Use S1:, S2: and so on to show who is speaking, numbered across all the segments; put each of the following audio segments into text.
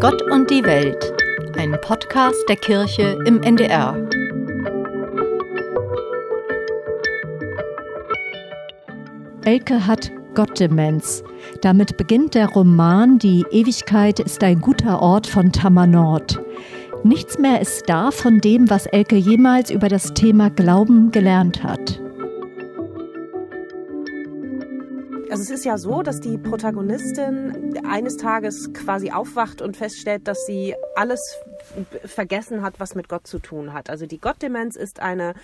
S1: Gott und die Welt, ein Podcast der Kirche im NDR. Elke hat Gottdemenz. Damit beginnt der Roman Die Ewigkeit ist ein guter Ort von Tamar Nord. Nichts mehr ist da von dem, was Elke jemals über das Thema Glauben gelernt hat.
S2: Also es ist ja so, dass die Protagonistin eines Tages quasi aufwacht und feststellt, dass sie alles vergessen hat, was mit Gott zu tun hat. Also die Gottdemenz ist eine,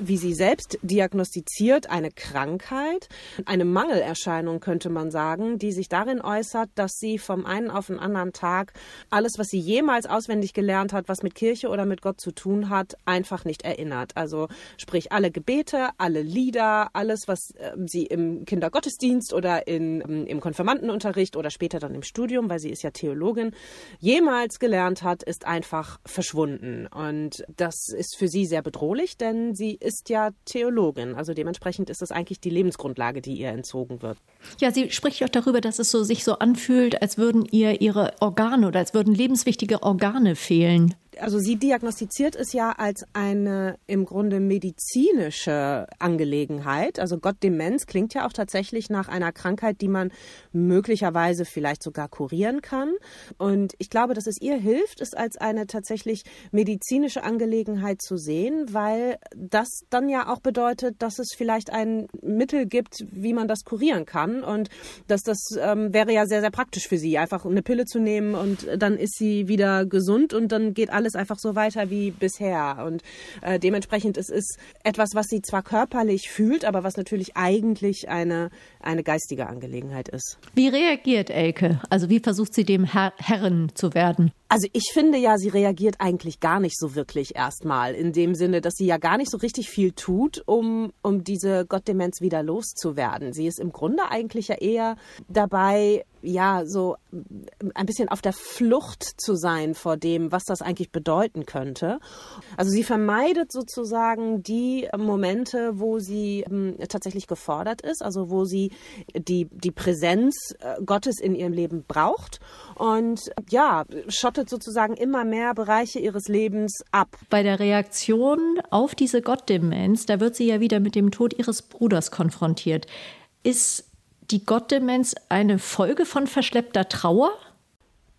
S2: wie sie selbst diagnostiziert, eine Krankheit, eine Mangelerscheinung könnte man sagen, die sich darin äußert, dass sie vom einen auf den anderen Tag alles, was sie jemals auswendig gelernt hat, was mit Kirche oder mit Gott zu tun hat, einfach nicht erinnert. Also sprich alle Gebete, alle Lieder, alles, was ähm, sie im Kindergottesdienst oder in, ähm, im Konfirmandenunterricht oder später dann im Studium, weil sie ist ja Theologin, jemals gelernt hat, ist einfach verschwunden. Und das ist für sie sehr bedrohlich, denn sie ist ja Theologin. Also dementsprechend ist das eigentlich die Lebensgrundlage, die ihr entzogen wird.
S1: Ja, sie spricht auch darüber, dass es so, sich so anfühlt, als würden ihr ihre Organe oder als würden lebenswichtige Organe fehlen
S2: also sie diagnostiziert es ja als eine im Grunde medizinische Angelegenheit. Also Gott Demenz klingt ja auch tatsächlich nach einer Krankheit, die man möglicherweise vielleicht sogar kurieren kann. Und ich glaube, dass es ihr hilft, es als eine tatsächlich medizinische Angelegenheit zu sehen, weil das dann ja auch bedeutet, dass es vielleicht ein Mittel gibt, wie man das kurieren kann. Und dass das ähm, wäre ja sehr, sehr praktisch für sie, einfach eine Pille zu nehmen und dann ist sie wieder gesund und dann geht alles alles einfach so weiter wie bisher. Und äh, dementsprechend ist es etwas, was sie zwar körperlich fühlt, aber was natürlich eigentlich eine, eine geistige Angelegenheit ist.
S1: Wie reagiert Elke? Also wie versucht sie dem Herr Herren zu werden?
S2: Also ich finde ja, sie reagiert eigentlich gar nicht so wirklich erstmal, in dem Sinne, dass sie ja gar nicht so richtig viel tut, um, um diese Gottdemenz wieder loszuwerden. Sie ist im Grunde eigentlich ja eher dabei, ja, so ein bisschen auf der Flucht zu sein vor dem, was das eigentlich bedeuten könnte. Also sie vermeidet sozusagen die Momente, wo sie ähm, tatsächlich gefordert ist, also wo sie die, die Präsenz äh, Gottes in ihrem Leben braucht und ja, schottet sozusagen immer mehr Bereiche ihres Lebens ab.
S1: Bei der Reaktion auf diese Gottdemenz, da wird sie ja wieder mit dem Tod ihres Bruders konfrontiert. Ist die Gottdemenz eine Folge von verschleppter Trauer?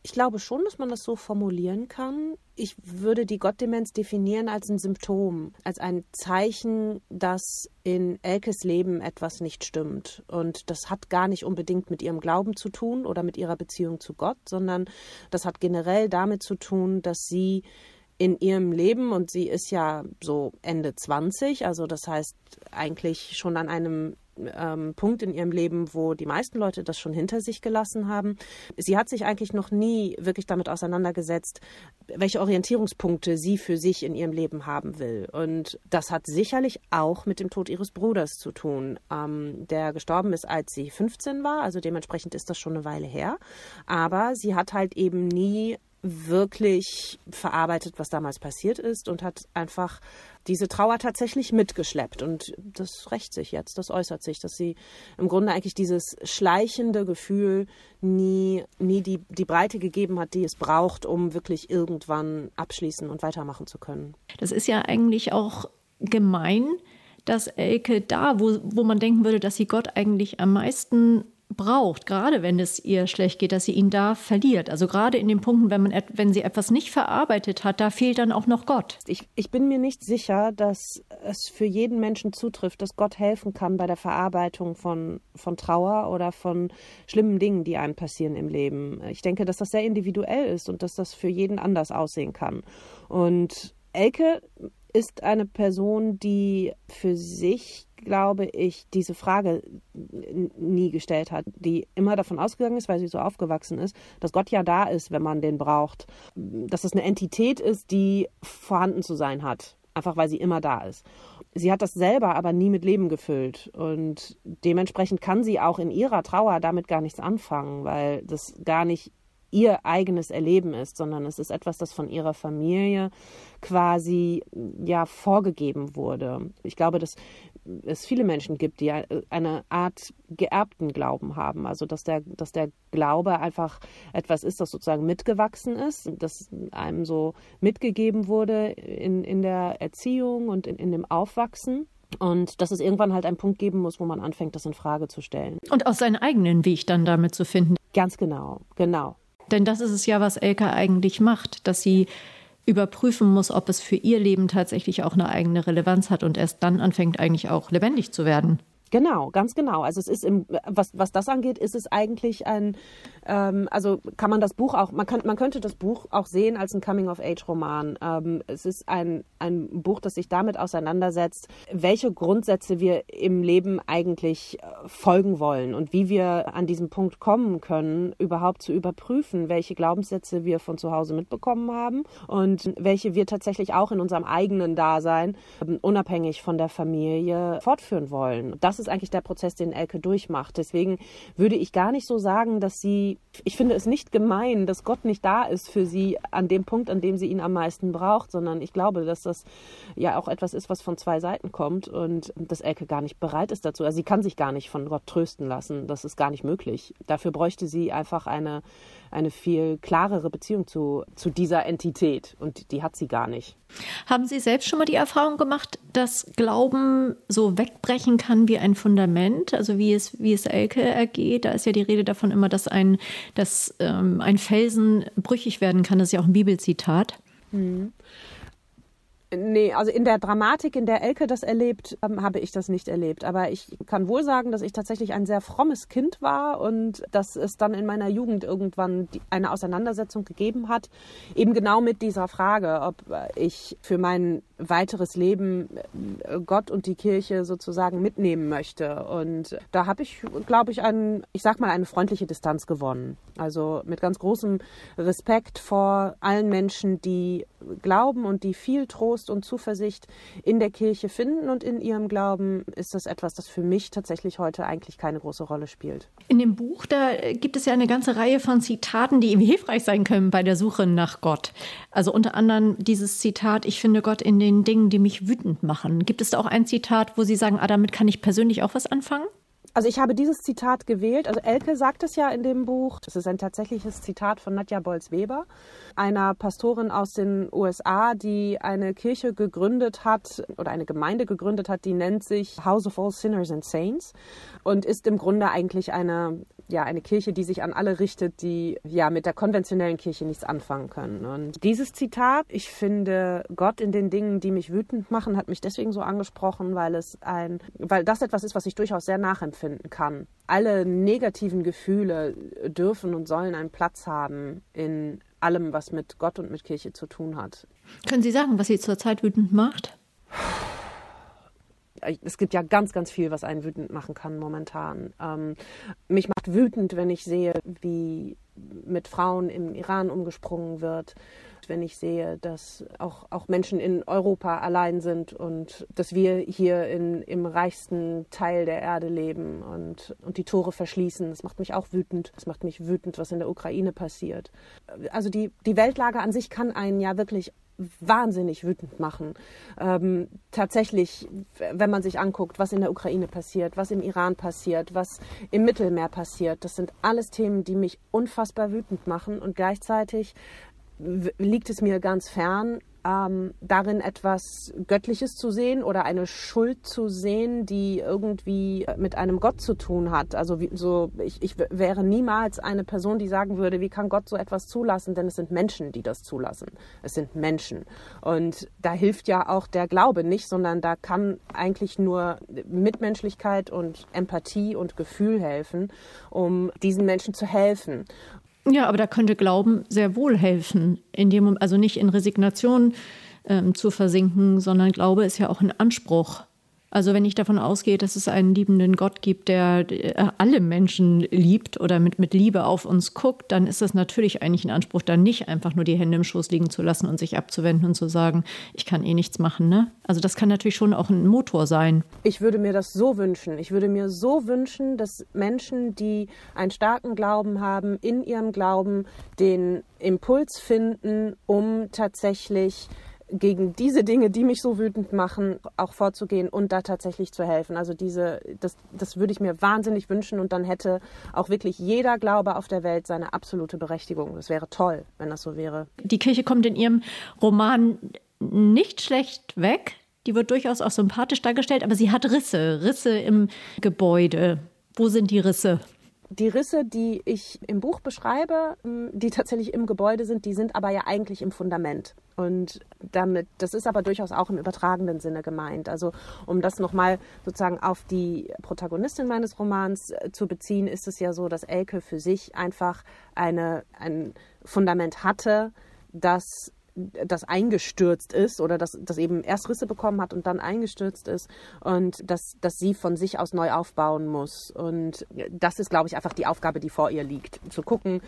S2: Ich glaube schon, dass man das so formulieren kann. Ich würde die Gottdemenz definieren als ein Symptom, als ein Zeichen, dass in Elkes Leben etwas nicht stimmt. Und das hat gar nicht unbedingt mit ihrem Glauben zu tun oder mit ihrer Beziehung zu Gott, sondern das hat generell damit zu tun, dass sie in ihrem Leben, und sie ist ja so Ende 20, also das heißt eigentlich schon an einem ähm, Punkt in ihrem Leben, wo die meisten Leute das schon hinter sich gelassen haben. Sie hat sich eigentlich noch nie wirklich damit auseinandergesetzt, welche Orientierungspunkte sie für sich in ihrem Leben haben will. Und das hat sicherlich auch mit dem Tod ihres Bruders zu tun, ähm, der gestorben ist, als sie 15 war. Also dementsprechend ist das schon eine Weile her. Aber sie hat halt eben nie wirklich verarbeitet, was damals passiert ist und hat einfach diese Trauer tatsächlich mitgeschleppt. Und das rächt sich jetzt, das äußert sich, dass sie im Grunde eigentlich dieses schleichende Gefühl nie, nie die, die Breite gegeben hat, die es braucht, um wirklich irgendwann abschließen und weitermachen zu können.
S1: Das ist ja eigentlich auch gemein, dass Elke da, wo, wo man denken würde, dass sie Gott eigentlich am meisten braucht, gerade wenn es ihr schlecht geht, dass sie ihn da verliert. Also gerade in den Punkten, wenn, man, wenn sie etwas nicht verarbeitet hat, da fehlt dann auch noch Gott.
S2: Ich, ich bin mir nicht sicher, dass es für jeden Menschen zutrifft, dass Gott helfen kann bei der Verarbeitung von, von Trauer oder von schlimmen Dingen, die einem passieren im Leben. Ich denke, dass das sehr individuell ist und dass das für jeden anders aussehen kann. Und Elke ist eine Person, die für sich glaube ich, diese Frage nie gestellt hat, die immer davon ausgegangen ist, weil sie so aufgewachsen ist, dass Gott ja da ist, wenn man den braucht, dass es eine Entität ist, die vorhanden zu sein hat, einfach weil sie immer da ist. Sie hat das selber aber nie mit Leben gefüllt und dementsprechend kann sie auch in ihrer Trauer damit gar nichts anfangen, weil das gar nicht ihr eigenes Erleben ist, sondern es ist etwas, das von ihrer Familie quasi ja vorgegeben wurde. Ich glaube, dass es viele Menschen gibt, die eine Art geerbten Glauben haben. Also dass der, dass der Glaube einfach etwas ist, das sozusagen mitgewachsen ist, das einem so mitgegeben wurde in, in der Erziehung und in, in dem Aufwachsen. Und dass es irgendwann halt einen Punkt geben muss, wo man anfängt, das in Frage zu stellen.
S1: Und auch seinen eigenen Weg dann damit zu finden.
S2: Ganz genau, genau.
S1: Denn das ist es ja, was Elke eigentlich macht, dass sie überprüfen muss, ob es für ihr Leben tatsächlich auch eine eigene Relevanz hat und erst dann anfängt eigentlich auch lebendig zu werden.
S2: Genau, ganz genau. Also es ist im, was, was das angeht, ist es eigentlich ein, ähm, also kann man das Buch auch, man, kann, man könnte das Buch auch sehen als ein Coming-of-Age-Roman. Ähm, es ist ein, ein Buch, das sich damit auseinandersetzt, welche Grundsätze wir im Leben eigentlich äh, folgen wollen und wie wir an diesem Punkt kommen können, überhaupt zu überprüfen, welche Glaubenssätze wir von zu Hause mitbekommen haben und welche wir tatsächlich auch in unserem eigenen Dasein, ähm, unabhängig von der Familie, fortführen wollen. Das das ist eigentlich der Prozess, den Elke durchmacht. Deswegen würde ich gar nicht so sagen, dass sie, ich finde es nicht gemein, dass Gott nicht da ist für sie an dem Punkt, an dem sie ihn am meisten braucht, sondern ich glaube, dass das ja auch etwas ist, was von zwei Seiten kommt und dass Elke gar nicht bereit ist dazu. Also sie kann sich gar nicht von Gott trösten lassen. Das ist gar nicht möglich. Dafür bräuchte sie einfach eine, eine viel klarere Beziehung zu, zu dieser Entität und die hat sie gar nicht.
S1: Haben Sie selbst schon mal die Erfahrung gemacht, dass Glauben so wegbrechen kann wie ein Fundament, also wie es, wie es Elke ergeht? Da ist ja die Rede davon immer, dass ein, dass, ähm, ein Felsen brüchig werden kann. Das ist ja auch ein Bibelzitat. Mhm.
S2: Nee, also in der Dramatik, in der Elke das erlebt, ähm, habe ich das nicht erlebt. Aber ich kann wohl sagen, dass ich tatsächlich ein sehr frommes Kind war und dass es dann in meiner Jugend irgendwann die, eine Auseinandersetzung gegeben hat, eben genau mit dieser Frage, ob ich für mein weiteres Leben äh, Gott und die Kirche sozusagen mitnehmen möchte. Und da habe ich, glaube ich, einen, ich sag mal, eine freundliche Distanz gewonnen. Also mit ganz großem Respekt vor allen Menschen, die glauben und die viel Trost und Zuversicht in der Kirche finden und in ihrem Glauben, ist das etwas, das für mich tatsächlich heute eigentlich keine große Rolle spielt.
S1: In dem Buch, da gibt es ja eine ganze Reihe von Zitaten, die hilfreich sein können bei der Suche nach Gott. Also unter anderem dieses Zitat, ich finde Gott in den den Dingen, die mich wütend machen. Gibt es da auch ein Zitat, wo Sie sagen, ah, damit kann ich persönlich auch was anfangen?
S2: Also ich habe dieses Zitat gewählt. Also Elke sagt es ja in dem Buch. Das ist ein tatsächliches Zitat von Nadja Bolz-Weber, einer Pastorin aus den USA, die eine Kirche gegründet hat oder eine Gemeinde gegründet hat, die nennt sich House of All Sinners and Saints und ist im Grunde eigentlich eine ja eine Kirche, die sich an alle richtet, die ja mit der konventionellen Kirche nichts anfangen können. Und dieses Zitat, ich finde Gott in den Dingen, die mich wütend machen, hat mich deswegen so angesprochen, weil es ein, weil das etwas ist, was ich durchaus sehr nachempfinden kann. Alle negativen Gefühle dürfen und sollen einen Platz haben in allem, was mit Gott und mit Kirche zu tun hat.
S1: Können Sie sagen, was Sie zurzeit wütend macht?
S2: es gibt ja ganz, ganz viel, was einen wütend machen kann momentan. Ähm, mich macht wütend, wenn ich sehe, wie mit Frauen im Iran umgesprungen wird, wenn ich sehe, dass auch, auch Menschen in Europa allein sind und dass wir hier in, im reichsten Teil der Erde leben und, und die Tore verschließen. Das macht mich auch wütend. Das macht mich wütend, was in der Ukraine passiert. Also die, die Weltlage an sich kann einen ja wirklich wahnsinnig wütend machen. Ähm, tatsächlich, wenn man sich anguckt, was in der Ukraine passiert, was im Iran passiert, was im Mittelmeer passiert, das sind alles Themen, die mich unfassbar wütend machen und gleichzeitig liegt es mir ganz fern, ähm, darin etwas Göttliches zu sehen oder eine Schuld zu sehen, die irgendwie mit einem Gott zu tun hat. Also wie, so, ich, ich wäre niemals eine Person, die sagen würde, wie kann Gott so etwas zulassen, denn es sind Menschen, die das zulassen. Es sind Menschen. Und da hilft ja auch der Glaube nicht, sondern da kann eigentlich nur Mitmenschlichkeit und Empathie und Gefühl helfen, um diesen Menschen zu helfen.
S1: Ja, aber da könnte Glauben sehr wohl helfen, in dem, also nicht in Resignation ähm, zu versinken, sondern Glaube ist ja auch ein Anspruch. Also wenn ich davon ausgehe, dass es einen liebenden Gott gibt, der alle Menschen liebt oder mit, mit Liebe auf uns guckt, dann ist das natürlich eigentlich ein Anspruch, dann nicht einfach nur die Hände im Schoß liegen zu lassen und sich abzuwenden und zu sagen, ich kann eh nichts machen. Ne? Also das kann natürlich schon auch ein Motor sein.
S2: Ich würde mir das so wünschen. Ich würde mir so wünschen, dass Menschen, die einen starken Glauben haben, in ihrem Glauben den Impuls finden, um tatsächlich gegen diese Dinge, die mich so wütend machen, auch vorzugehen und da tatsächlich zu helfen. Also diese, das, das würde ich mir wahnsinnig wünschen und dann hätte auch wirklich jeder Glaube auf der Welt seine absolute Berechtigung. Das wäre toll, wenn das so wäre.
S1: Die Kirche kommt in ihrem Roman nicht schlecht weg. Die wird durchaus auch sympathisch dargestellt, aber sie hat Risse, Risse im Gebäude. Wo sind die Risse?
S2: Die Risse, die ich im Buch beschreibe, die tatsächlich im Gebäude sind, die sind aber ja eigentlich im Fundament. Und damit, das ist aber durchaus auch im übertragenen Sinne gemeint. Also um das nochmal sozusagen auf die Protagonistin meines Romans äh, zu beziehen, ist es ja so, dass Elke für sich einfach eine, ein Fundament hatte, das das eingestürzt ist oder das, das eben erst Risse bekommen hat und dann eingestürzt ist und dass, dass sie von sich aus neu aufbauen muss. Und das ist, glaube ich, einfach die Aufgabe, die vor ihr liegt. Zu gucken,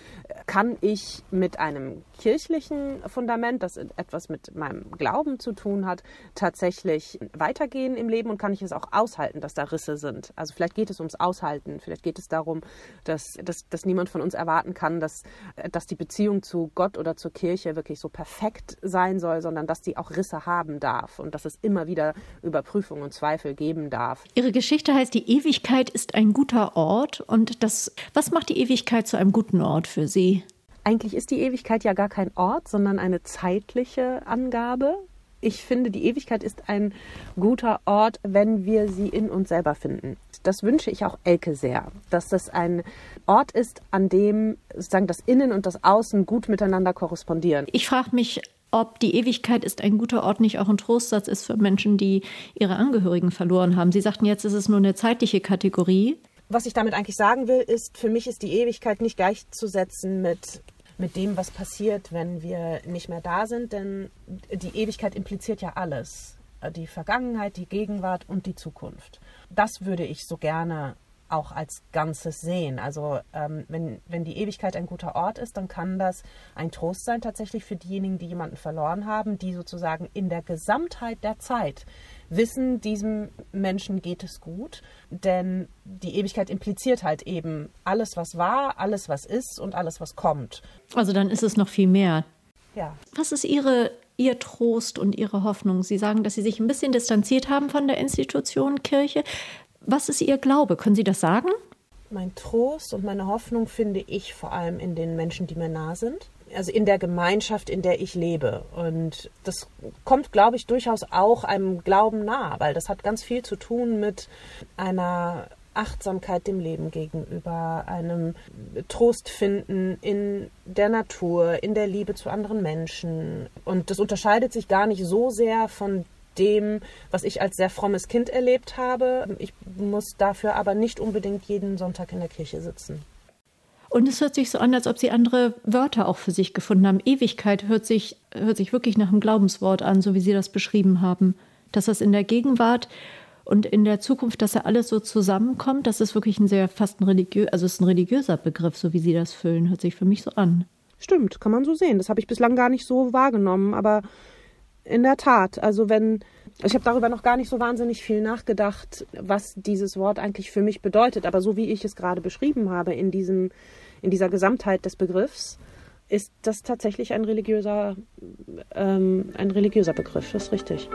S2: kann ich mit einem kirchlichen Fundament, das etwas mit meinem Glauben zu tun hat, tatsächlich weitergehen im Leben und kann ich es auch aushalten, dass da Risse sind. Also vielleicht geht es ums Aushalten, vielleicht geht es darum, dass, dass, dass niemand von uns erwarten kann, dass, dass die Beziehung zu Gott oder zur Kirche wirklich so perfekt perfekt sein soll, sondern dass sie auch Risse haben darf und dass es immer wieder Überprüfung und Zweifel geben darf.
S1: Ihre Geschichte heißt, die Ewigkeit ist ein guter Ort. Und das, was macht die Ewigkeit zu einem guten Ort für Sie?
S2: Eigentlich ist die Ewigkeit ja gar kein Ort, sondern eine zeitliche Angabe. Ich finde, die Ewigkeit ist ein guter Ort, wenn wir sie in uns selber finden. Das wünsche ich auch Elke sehr, dass das ein Ort ist, an dem sozusagen das Innen und das Außen gut miteinander korrespondieren.
S1: Ich frage mich, ob die Ewigkeit ist ein guter Ort nicht auch ein Trostsatz ist für Menschen, die ihre Angehörigen verloren haben. Sie sagten jetzt, es ist nur eine zeitliche Kategorie.
S2: Was ich damit eigentlich sagen will, ist, für mich ist die Ewigkeit nicht gleichzusetzen mit mit dem, was passiert, wenn wir nicht mehr da sind, denn die Ewigkeit impliziert ja alles. Die Vergangenheit, die Gegenwart und die Zukunft. Das würde ich so gerne auch als Ganzes sehen. Also ähm, wenn, wenn die Ewigkeit ein guter Ort ist, dann kann das ein Trost sein tatsächlich für diejenigen, die jemanden verloren haben, die sozusagen in der Gesamtheit der Zeit wissen, diesem Menschen geht es gut, denn die Ewigkeit impliziert halt eben alles, was war, alles, was ist und alles, was kommt.
S1: Also dann ist es noch viel mehr.
S2: Ja.
S1: Was ist Ihre, Ihr Trost und Ihre Hoffnung? Sie sagen, dass Sie sich ein bisschen distanziert haben von der Institution Kirche. Was ist Ihr Glaube? Können Sie das sagen?
S2: Mein Trost und meine Hoffnung finde ich vor allem in den Menschen, die mir nah sind also in der Gemeinschaft, in der ich lebe. Und das kommt, glaube ich, durchaus auch einem Glauben nah, weil das hat ganz viel zu tun mit einer Achtsamkeit dem Leben gegenüber, einem Trost finden in der Natur, in der Liebe zu anderen Menschen. Und das unterscheidet sich gar nicht so sehr von dem, was ich als sehr frommes Kind erlebt habe. Ich muss dafür aber nicht unbedingt jeden Sonntag in der Kirche sitzen.
S1: Und es hört sich so an, als ob sie andere Wörter auch für sich gefunden haben. Ewigkeit hört sich, hört sich wirklich nach einem Glaubenswort an, so wie Sie das beschrieben haben. Dass das in der Gegenwart und in der Zukunft, dass ja alles so zusammenkommt, das ist wirklich ein sehr fast ein religiös, also ist ein religiöser Begriff, so wie Sie das füllen, hört sich für mich so an.
S2: Stimmt, kann man so sehen. Das habe ich bislang gar nicht so wahrgenommen, aber in der Tat, also wenn ich habe darüber noch gar nicht so wahnsinnig viel nachgedacht, was dieses Wort eigentlich für mich bedeutet, aber so wie ich es gerade beschrieben habe in diesem in dieser Gesamtheit des Begriffs, ist das tatsächlich ein religiöser, ähm, ein religiöser Begriff, das ist richtig.